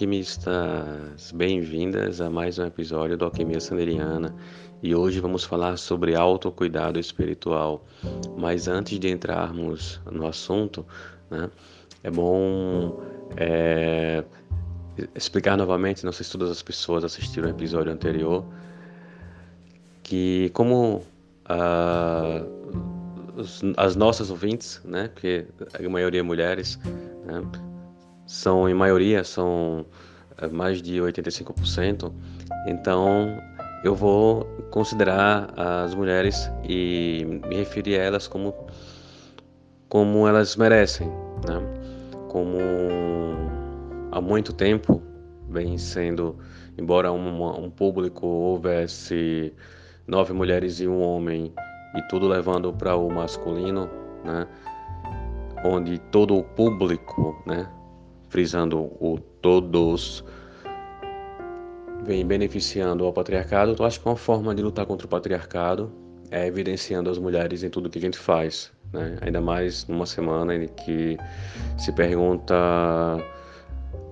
Alquimistas! Bem-vindas a mais um episódio do Alquimia Sanderiana e hoje vamos falar sobre autocuidado espiritual. Mas antes de entrarmos no assunto, né, é bom é, explicar novamente, não sei se todas as pessoas assistiram o episódio anterior, que como ah, as nossas ouvintes, né, porque a maioria é mulheres, né, são em maioria são é, mais de 85%. Então eu vou considerar as mulheres e me referir a elas como como elas merecem, né? Como há muito tempo vem sendo, embora um, um público houvesse nove mulheres e um homem e tudo levando para o masculino, né? Onde todo o público, né? Frisando o todos, vem beneficiando ao patriarcado, eu acho que uma forma de lutar contra o patriarcado é evidenciando as mulheres em tudo que a gente faz. Né? Ainda mais numa semana em que se pergunta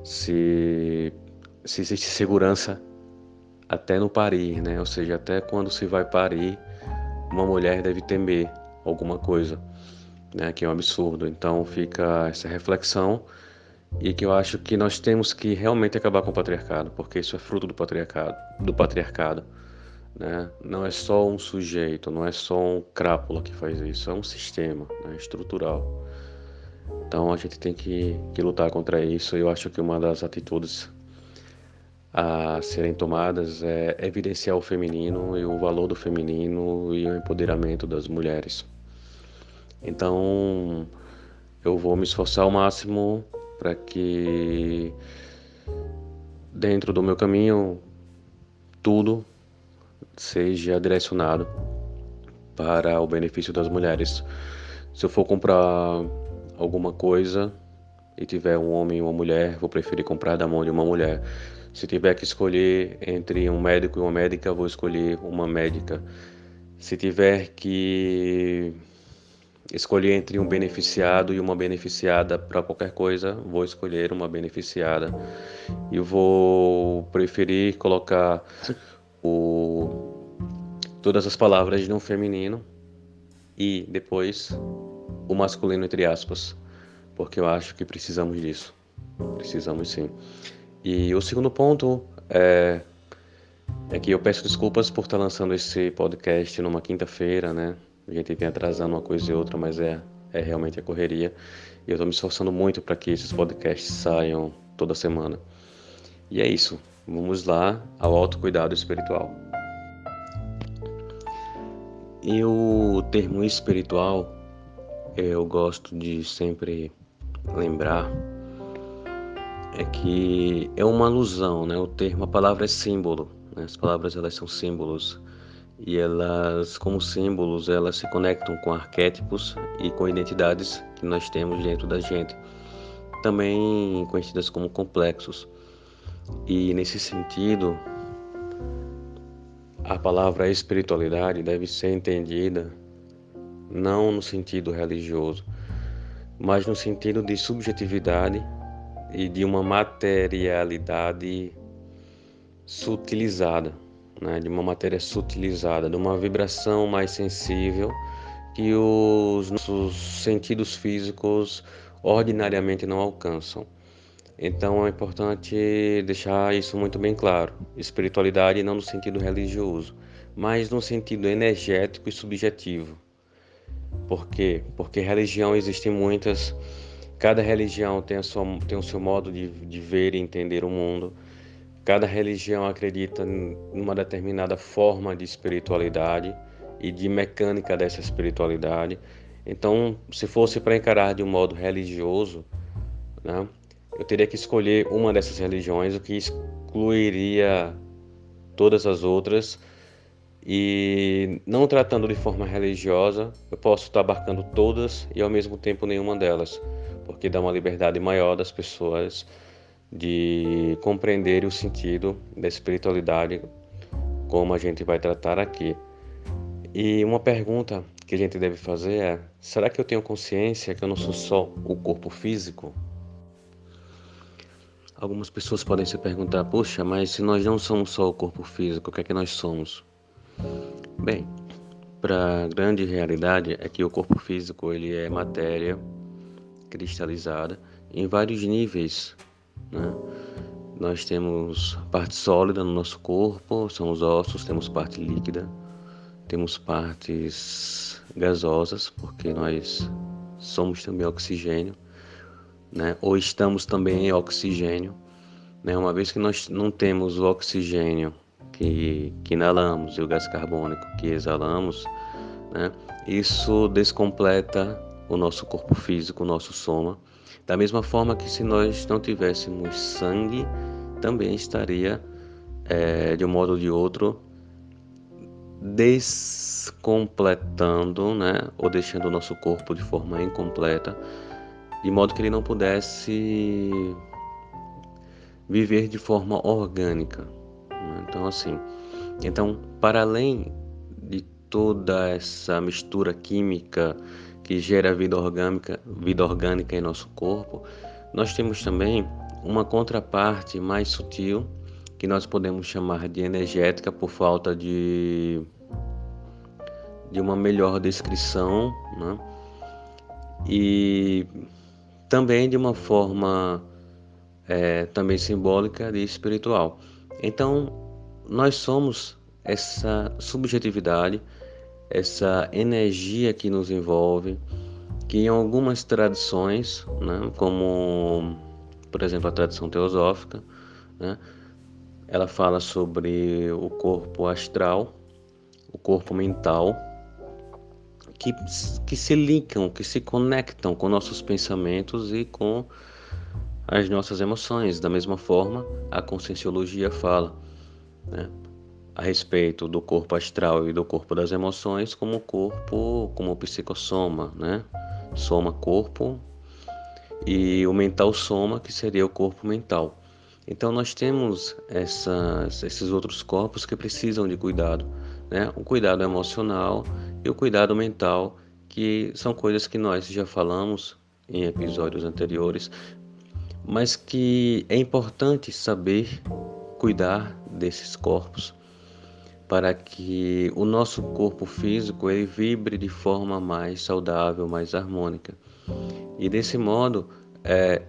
se, se existe segurança até no parir, né? ou seja, até quando se vai parir, uma mulher deve temer alguma coisa, né? que é um absurdo. Então fica essa reflexão e que eu acho que nós temos que realmente acabar com o patriarcado, porque isso é fruto do patriarcado, do patriarcado, né? Não é só um sujeito, não é só um crápula que faz isso, é um sistema né, estrutural. Então a gente tem que, que lutar contra isso. Eu acho que uma das atitudes a serem tomadas é evidenciar o feminino e o valor do feminino e o empoderamento das mulheres. Então eu vou me esforçar ao máximo para que dentro do meu caminho tudo seja direcionado para o benefício das mulheres. Se eu for comprar alguma coisa e tiver um homem e uma mulher, vou preferir comprar da mão de uma mulher. Se tiver que escolher entre um médico e uma médica, vou escolher uma médica. Se tiver que escolher entre um beneficiado e uma beneficiada para qualquer coisa, vou escolher uma beneficiada. E vou preferir colocar o, todas as palavras no feminino e depois o masculino entre aspas, porque eu acho que precisamos disso. Precisamos sim. E o segundo ponto é, é que eu peço desculpas por estar lançando esse podcast numa quinta-feira, né? A gente vem atrasando uma coisa e outra, mas é, é realmente a correria. E eu estou me esforçando muito para que esses podcasts saiam toda semana. E é isso. Vamos lá ao autocuidado espiritual. E o termo espiritual, eu gosto de sempre lembrar é que é uma alusão, né? O termo, a palavra é símbolo. Né? As palavras elas são símbolos e elas, como símbolos, elas se conectam com arquétipos e com identidades que nós temos dentro da gente, também conhecidas como complexos. E nesse sentido, a palavra espiritualidade deve ser entendida não no sentido religioso, mas no sentido de subjetividade e de uma materialidade sutilizada né, de uma matéria sutilizada, de uma vibração mais sensível que os nossos sentidos físicos ordinariamente não alcançam. Então é importante deixar isso muito bem claro. Espiritualidade não no sentido religioso, mas no sentido energético e subjetivo. Por quê? Porque religião existem muitas, cada religião tem, a sua, tem o seu modo de, de ver e entender o mundo Cada religião acredita numa determinada forma de espiritualidade e de mecânica dessa espiritualidade. Então, se fosse para encarar de um modo religioso, né, eu teria que escolher uma dessas religiões, o que excluiria todas as outras E não tratando de forma religiosa, eu posso estar abarcando todas e ao mesmo tempo nenhuma delas, porque dá uma liberdade maior das pessoas de compreender o sentido da espiritualidade como a gente vai tratar aqui. E uma pergunta que a gente deve fazer é: será que eu tenho consciência que eu não sou só o corpo físico? Algumas pessoas podem se perguntar: poxa, mas se nós não somos só o corpo físico, o que é que nós somos? Bem, para a grande realidade é que o corpo físico ele é matéria cristalizada em vários níveis. Né? Nós temos parte sólida no nosso corpo, são os ossos, temos parte líquida, temos partes gasosas, porque nós somos também oxigênio, né? ou estamos também em oxigênio. Né? Uma vez que nós não temos o oxigênio que, que inalamos e o gás carbônico que exalamos, né? isso descompleta o nosso corpo físico, o nosso soma. Da mesma forma que se nós não tivéssemos sangue, também estaria, é, de um modo ou de outro, descompletando, né? ou deixando o nosso corpo de forma incompleta, de modo que ele não pudesse viver de forma orgânica. Né? Então, assim, então, para além de toda essa mistura química que gera vida orgânica, vida orgânica em nosso corpo, nós temos também uma contraparte mais sutil que nós podemos chamar de energética por falta de de uma melhor descrição, né? e também de uma forma é, também simbólica e espiritual. Então, nós somos essa subjetividade, essa energia que nos envolve, que em algumas tradições, né, como por exemplo a tradição teosófica, né, ela fala sobre o corpo astral, o corpo mental, que, que se ligam, que se conectam com nossos pensamentos e com as nossas emoções. Da mesma forma, a conscienciologia fala né, a respeito do corpo astral e do corpo das emoções como corpo, como psicossoma, né? Soma corpo e o mental soma, que seria o corpo mental. Então nós temos essas, esses outros corpos que precisam de cuidado, né? O cuidado emocional e o cuidado mental, que são coisas que nós já falamos em episódios anteriores, mas que é importante saber cuidar desses corpos para que o nosso corpo físico ele vibre de forma mais saudável, mais harmônica. E desse modo é,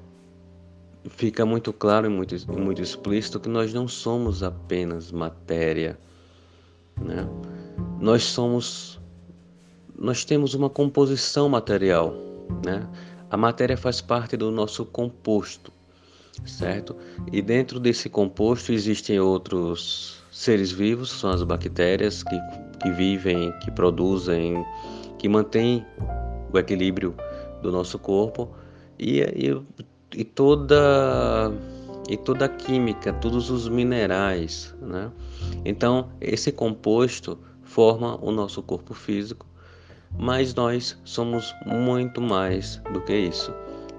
fica muito claro e muito, muito explícito que nós não somos apenas matéria, né? Nós somos, nós temos uma composição material, né? A matéria faz parte do nosso composto, certo? E dentro desse composto existem outros seres vivos, são as bactérias que, que vivem, que produzem, que mantêm o equilíbrio do nosso corpo e, e, e toda e toda a química, todos os minerais, né? Então esse composto forma o nosso corpo físico mas nós somos muito mais do que isso.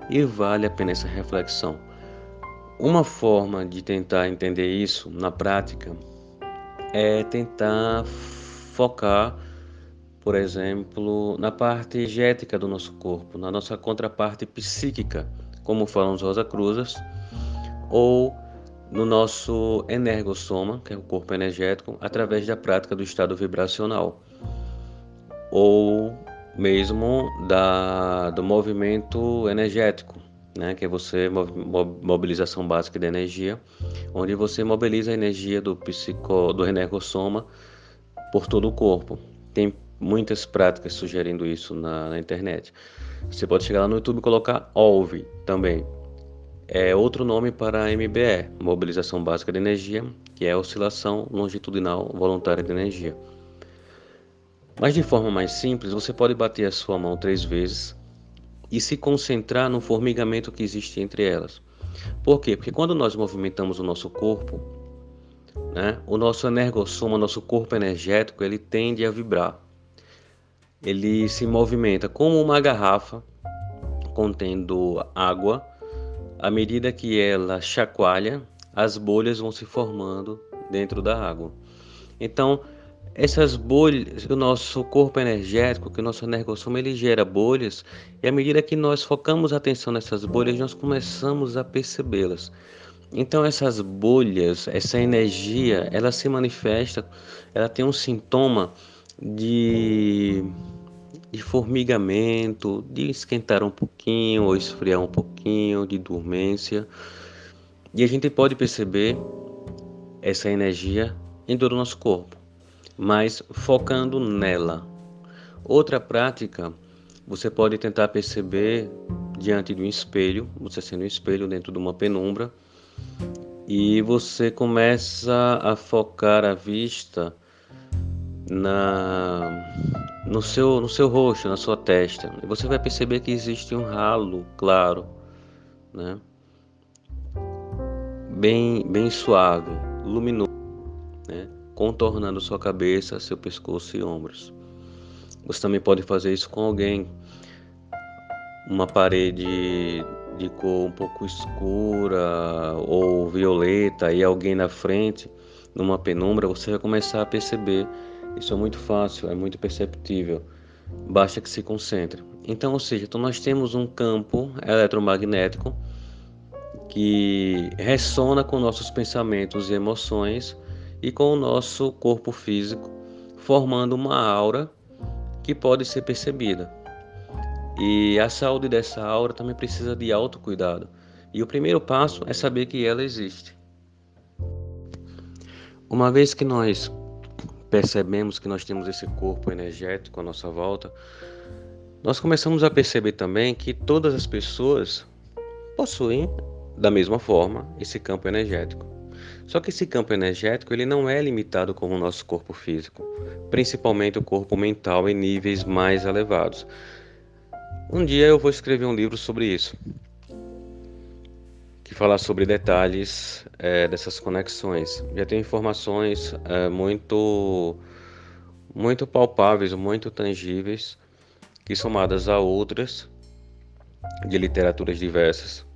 E vale a pena essa reflexão. Uma forma de tentar entender isso na prática é tentar focar, por exemplo, na parte energética do nosso corpo, na nossa contraparte psíquica, como falam os Rosa Cruzes, ou no nosso energossoma, que é o corpo energético, através da prática do estado vibracional ou mesmo da, do movimento energético, né, que é você mobilização básica de energia, onde você mobiliza a energia do psico, do energossoma por todo o corpo. Tem muitas práticas sugerindo isso na, na internet. Você pode chegar lá no YouTube e colocar OLV também. É outro nome para MBE, mobilização básica de energia, que é oscilação longitudinal voluntária de energia. Mas de forma mais simples, você pode bater a sua mão três vezes e se concentrar no formigamento que existe entre elas. Por quê? Porque quando nós movimentamos o nosso corpo, né? O nosso energossoma, nosso corpo energético, ele tende a vibrar. Ele se movimenta como uma garrafa contendo água. À medida que ela chacoalha, as bolhas vão se formando dentro da água. Então, essas bolhas, o nosso corpo energético, que o nosso energossoma, ele gera bolhas, e à medida que nós focamos a atenção nessas bolhas, nós começamos a percebê-las. Então essas bolhas, essa energia, ela se manifesta, ela tem um sintoma de, de formigamento, de esquentar um pouquinho ou esfriar um pouquinho, de dormência. E a gente pode perceber essa energia em todo o nosso corpo, mas focando nela. Outra prática, você pode tentar perceber diante de um espelho, você sendo um espelho dentro de uma penumbra, e você começa a focar a vista na no seu no seu rosto, na sua testa. E você vai perceber que existe um ralo claro, né? Bem bem suave, luminoso, né? Contornando sua cabeça, seu pescoço e ombros. Você também pode fazer isso com alguém. Uma parede de cor um pouco escura ou violeta e alguém na frente, numa penumbra, você vai começar a perceber. Isso é muito fácil, é muito perceptível. Basta que se concentre. Então, ou seja, então nós temos um campo eletromagnético que ressona com nossos pensamentos e emoções e com o nosso corpo físico, formando uma aura que pode ser percebida. E a saúde dessa aura também precisa de autocuidado. E o primeiro passo é saber que ela existe. Uma vez que nós percebemos que nós temos esse corpo energético à nossa volta, nós começamos a perceber também que todas as pessoas possuem da mesma forma esse campo energético. Só que esse campo energético ele não é limitado como o nosso corpo físico, principalmente o corpo mental em níveis mais elevados. Um dia eu vou escrever um livro sobre isso, que fala sobre detalhes é, dessas conexões. Já tem informações é, muito, muito palpáveis, muito tangíveis, que somadas a outras de literaturas diversas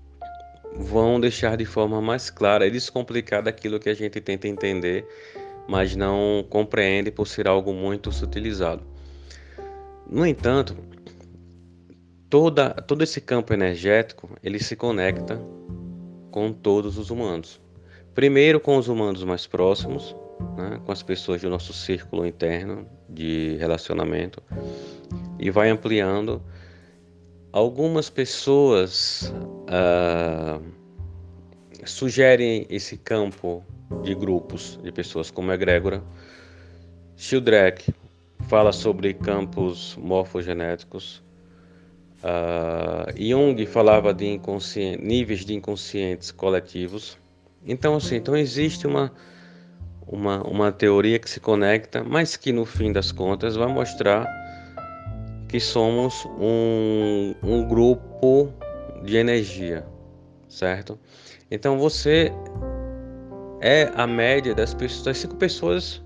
vão deixar de forma mais clara e descomplicada aquilo que a gente tenta entender, mas não compreende por ser algo muito sutilizado. No entanto, toda, todo esse campo energético ele se conecta com todos os humanos. Primeiro com os humanos mais próximos, né, com as pessoas do nosso círculo interno de relacionamento, e vai ampliando. Algumas pessoas uh, sugerem esse campo de grupos de pessoas como a egrégora. Shildreck fala sobre campos morfogenéticos. Uh, Jung falava de níveis de inconscientes coletivos. Então, assim, então existe uma, uma, uma teoria que se conecta, mas que no fim das contas vai mostrar que somos um, um grupo de energia, certo? Então você é a média das, pessoas, das cinco pessoas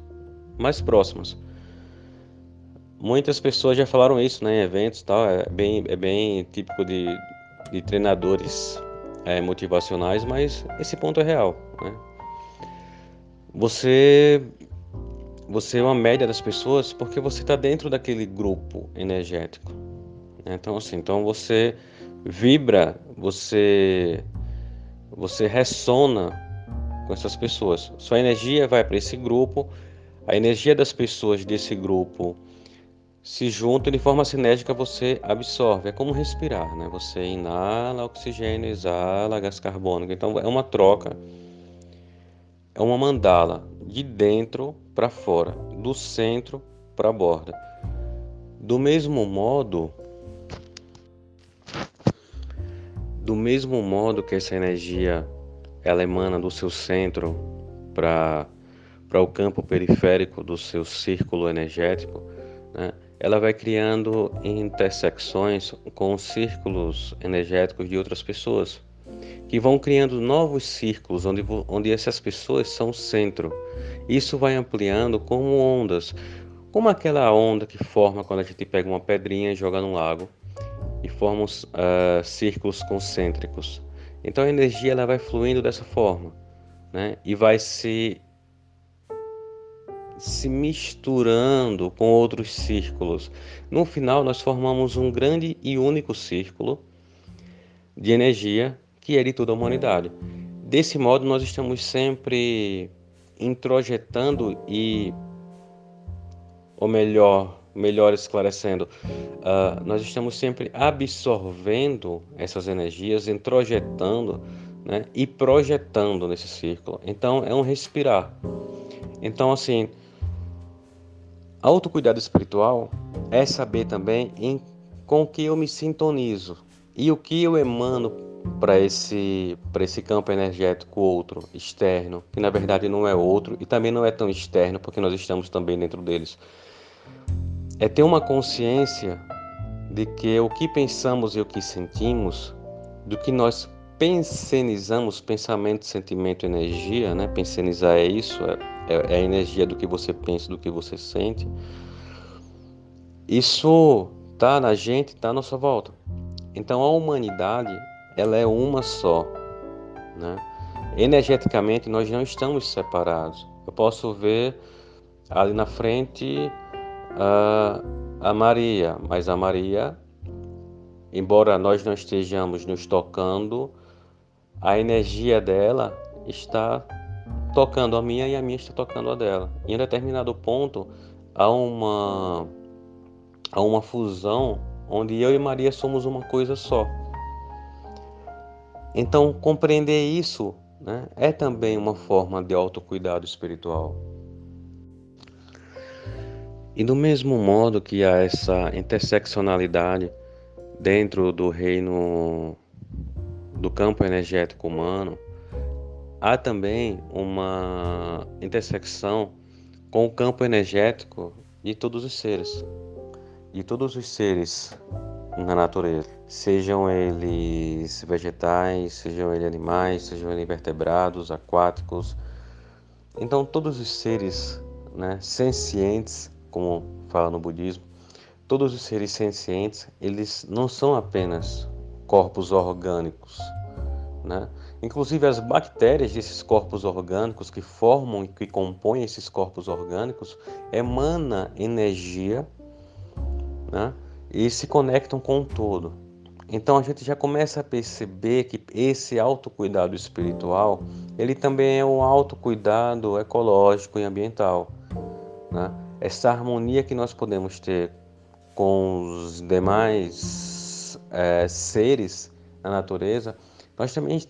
mais próximas. Muitas pessoas já falaram isso né, em eventos tal, é bem, é bem típico de, de treinadores é, motivacionais, mas esse ponto é real. Né? Você, você é uma média das pessoas porque você está dentro daquele grupo energético. Né? Então, assim, então você vibra, você, você ressona com essas pessoas. Sua energia vai para esse grupo, a energia das pessoas desse grupo se juntam de forma sinérgica, você absorve. É como respirar, né? Você inala oxigênio, exala gás carbônico. Então é uma troca, é uma mandala de dentro para fora, do centro para a borda. Do mesmo modo, do mesmo modo que essa energia ela emana do seu centro para para o campo periférico do seu círculo energético, né? ela vai criando intersecções com círculos energéticos de outras pessoas. que vão criando novos círculos onde, onde essas pessoas são o centro. Isso vai ampliando como ondas, como aquela onda que forma quando a gente pega uma pedrinha e joga num lago e forma uh, círculos concêntricos. Então a energia ela vai fluindo dessa forma, né? E vai se se misturando com outros círculos. No final nós formamos um grande e único círculo de energia que é de toda a humanidade. Desse modo nós estamos sempre introjetando e ou melhor, melhor esclarecendo, uh, nós estamos sempre absorvendo essas energias, introjetando né, e projetando nesse círculo. Então é um respirar. Então, assim, autocuidado espiritual é saber também em, com que eu me sintonizo e o que eu emano para esse, esse campo energético outro, externo, que na verdade não é outro e também não é tão externo porque nós estamos também dentro deles é ter uma consciência de que o que pensamos e o que sentimos, do que nós pensenizamos, pensamento, sentimento, energia, né? Pensenizar é isso, é, é, é a energia do que você pensa, do que você sente. Isso tá na gente, tá à nossa volta. Então a humanidade, ela é uma só, né? Energeticamente nós não estamos separados. Eu posso ver ali na frente a, a Maria, mas a Maria, embora nós não estejamos nos tocando, a energia dela está tocando a minha e a minha está tocando a dela. Em um determinado ponto há uma há uma fusão onde eu e Maria somos uma coisa só. Então compreender isso né, é também uma forma de autocuidado espiritual. E do mesmo modo que há essa interseccionalidade dentro do reino do campo energético humano, há também uma intersecção com o campo energético de todos os seres, de todos os seres na natureza, sejam eles vegetais, sejam eles animais, sejam eles vertebrados, aquáticos. Então, todos os seres né, sencientes como fala no budismo, todos os seres sencientes, eles não são apenas corpos orgânicos, né? Inclusive as bactérias desses corpos orgânicos que formam e que compõem esses corpos orgânicos emana energia, né? E se conectam com o todo. Então a gente já começa a perceber que esse autocuidado espiritual, ele também é um autocuidado ecológico e ambiental, né? Essa harmonia que nós podemos ter com os demais é, seres na natureza, nós também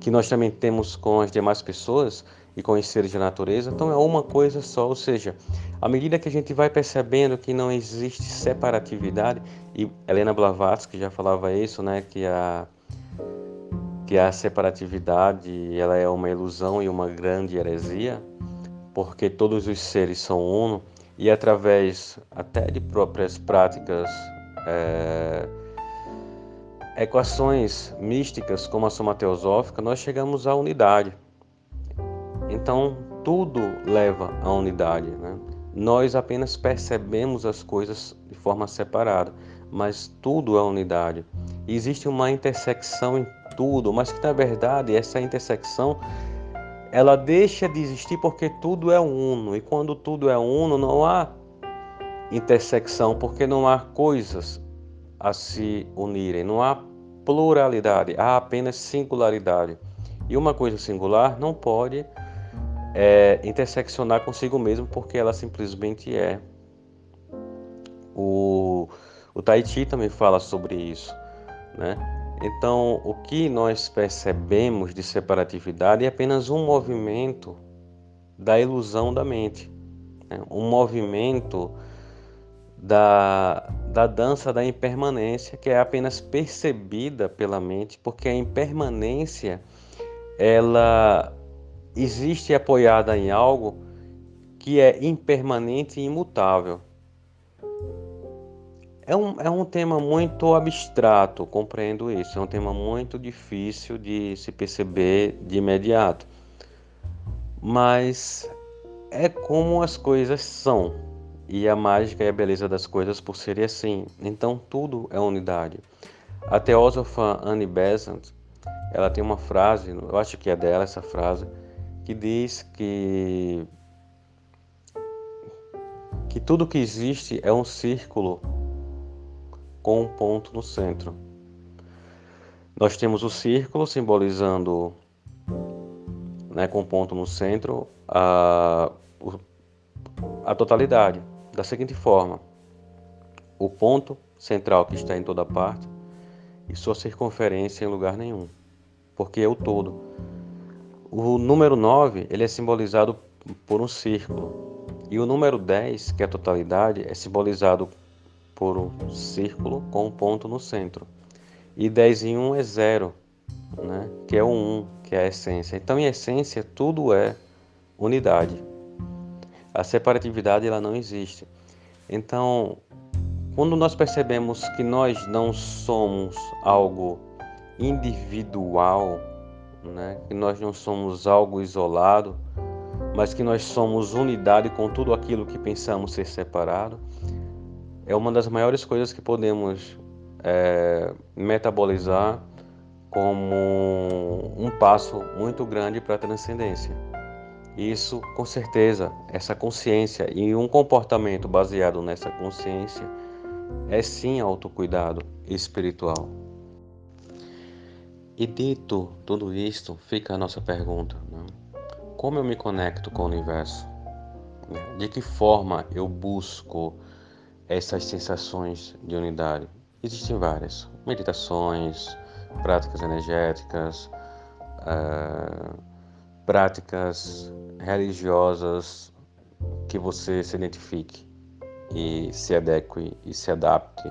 que nós também temos com as demais pessoas e com os seres da natureza, então é uma coisa só, ou seja, à medida que a gente vai percebendo que não existe separatividade, e Helena Blavatsky já falava isso, né, que a que a separatividade ela é uma ilusão e uma grande heresia, porque todos os seres são uno e através até de próprias práticas, é, equações místicas como a soma teosófica, nós chegamos à unidade. Então tudo leva à unidade. Né? Nós apenas percebemos as coisas de forma separada, mas tudo é unidade. Existe uma intersecção em tudo, mas que na verdade essa intersecção ela deixa de existir porque tudo é uno. E quando tudo é uno, não há intersecção, porque não há coisas a se unirem, não há pluralidade, há apenas singularidade. E uma coisa singular não pode é, interseccionar consigo mesmo, porque ela simplesmente é. O, o Tahiti também fala sobre isso, né? Então, o que nós percebemos de separatividade é apenas um movimento da ilusão da mente, né? um movimento da, da dança da impermanência que é apenas percebida pela mente, porque a impermanência ela existe apoiada em algo que é impermanente e imutável. É um, é um tema muito abstrato, compreendo isso. É um tema muito difícil de se perceber de imediato. Mas é como as coisas são. E a mágica e a beleza das coisas por serem assim. Então tudo é unidade. A teósofa Anne Besant, ela tem uma frase, eu acho que é dela essa frase, que diz que que tudo que existe é um círculo com um ponto no centro. Nós temos o círculo simbolizando, né, com um ponto no centro, a, a totalidade, da seguinte forma: o ponto central que está em toda parte e sua circunferência em lugar nenhum, porque é o todo. O número 9 ele é simbolizado por um círculo, e o número 10, que é a totalidade, é simbolizado por um círculo com um ponto no centro. E 10 em 1 é zero, né? que é o 1, que é a essência. Então, em essência, tudo é unidade. A separatividade ela não existe. Então, quando nós percebemos que nós não somos algo individual, né? que nós não somos algo isolado, mas que nós somos unidade com tudo aquilo que pensamos ser separado, é uma das maiores coisas que podemos é, metabolizar como um passo muito grande para a transcendência. Isso, com certeza, essa consciência e um comportamento baseado nessa consciência é sim autocuidado espiritual. E dito tudo isto, fica a nossa pergunta: né? como eu me conecto com o universo? De que forma eu busco essas sensações de unidade? Existem várias: meditações, práticas energéticas, uh, práticas religiosas que você se identifique e se adeque e se adapte.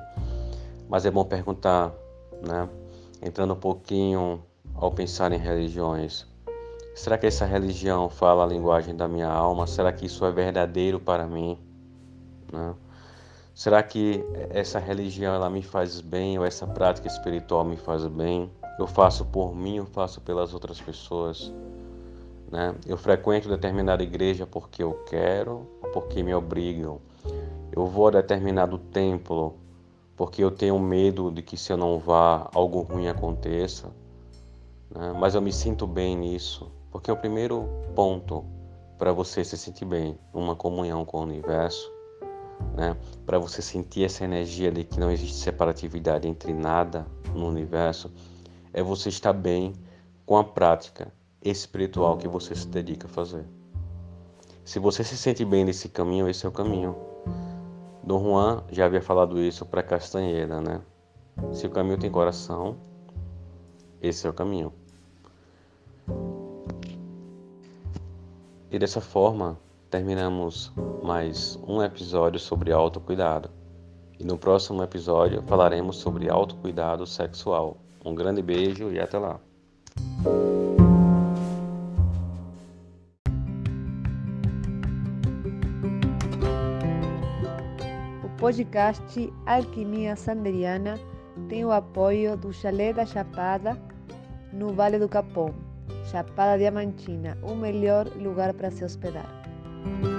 Mas é bom perguntar, né? Entrando um pouquinho ao pensar em religiões. Será que essa religião fala a linguagem da minha alma? Será que isso é verdadeiro para mim? Né? Será que essa religião ela me faz bem ou essa prática espiritual me faz bem? Eu faço por mim ou faço pelas outras pessoas? Né? Eu frequento determinada igreja porque eu quero, porque me obrigam. Eu vou a determinado templo porque eu tenho medo de que se eu não vá algo ruim aconteça. Né? Mas eu me sinto bem nisso, porque é o primeiro ponto para você se sentir bem, uma comunhão com o universo, né? Para você sentir essa energia de que não existe separatividade entre nada no universo, é você estar bem com a prática espiritual que você se dedica a fazer. Se você se sente bem nesse caminho, esse é o caminho. Dom Juan já havia falado isso para Castanheira, né? Se o caminho tem coração, esse é o caminho. E dessa forma, terminamos mais um episódio sobre autocuidado. E no próximo episódio falaremos sobre autocuidado sexual. Um grande beijo e até lá. O podcast Alquimia Sanderiana tem o apoio do Chalé da Chapada, no Vale do Capão. Chapada Diamantina, o melhor lugar para se hospedar. Bye.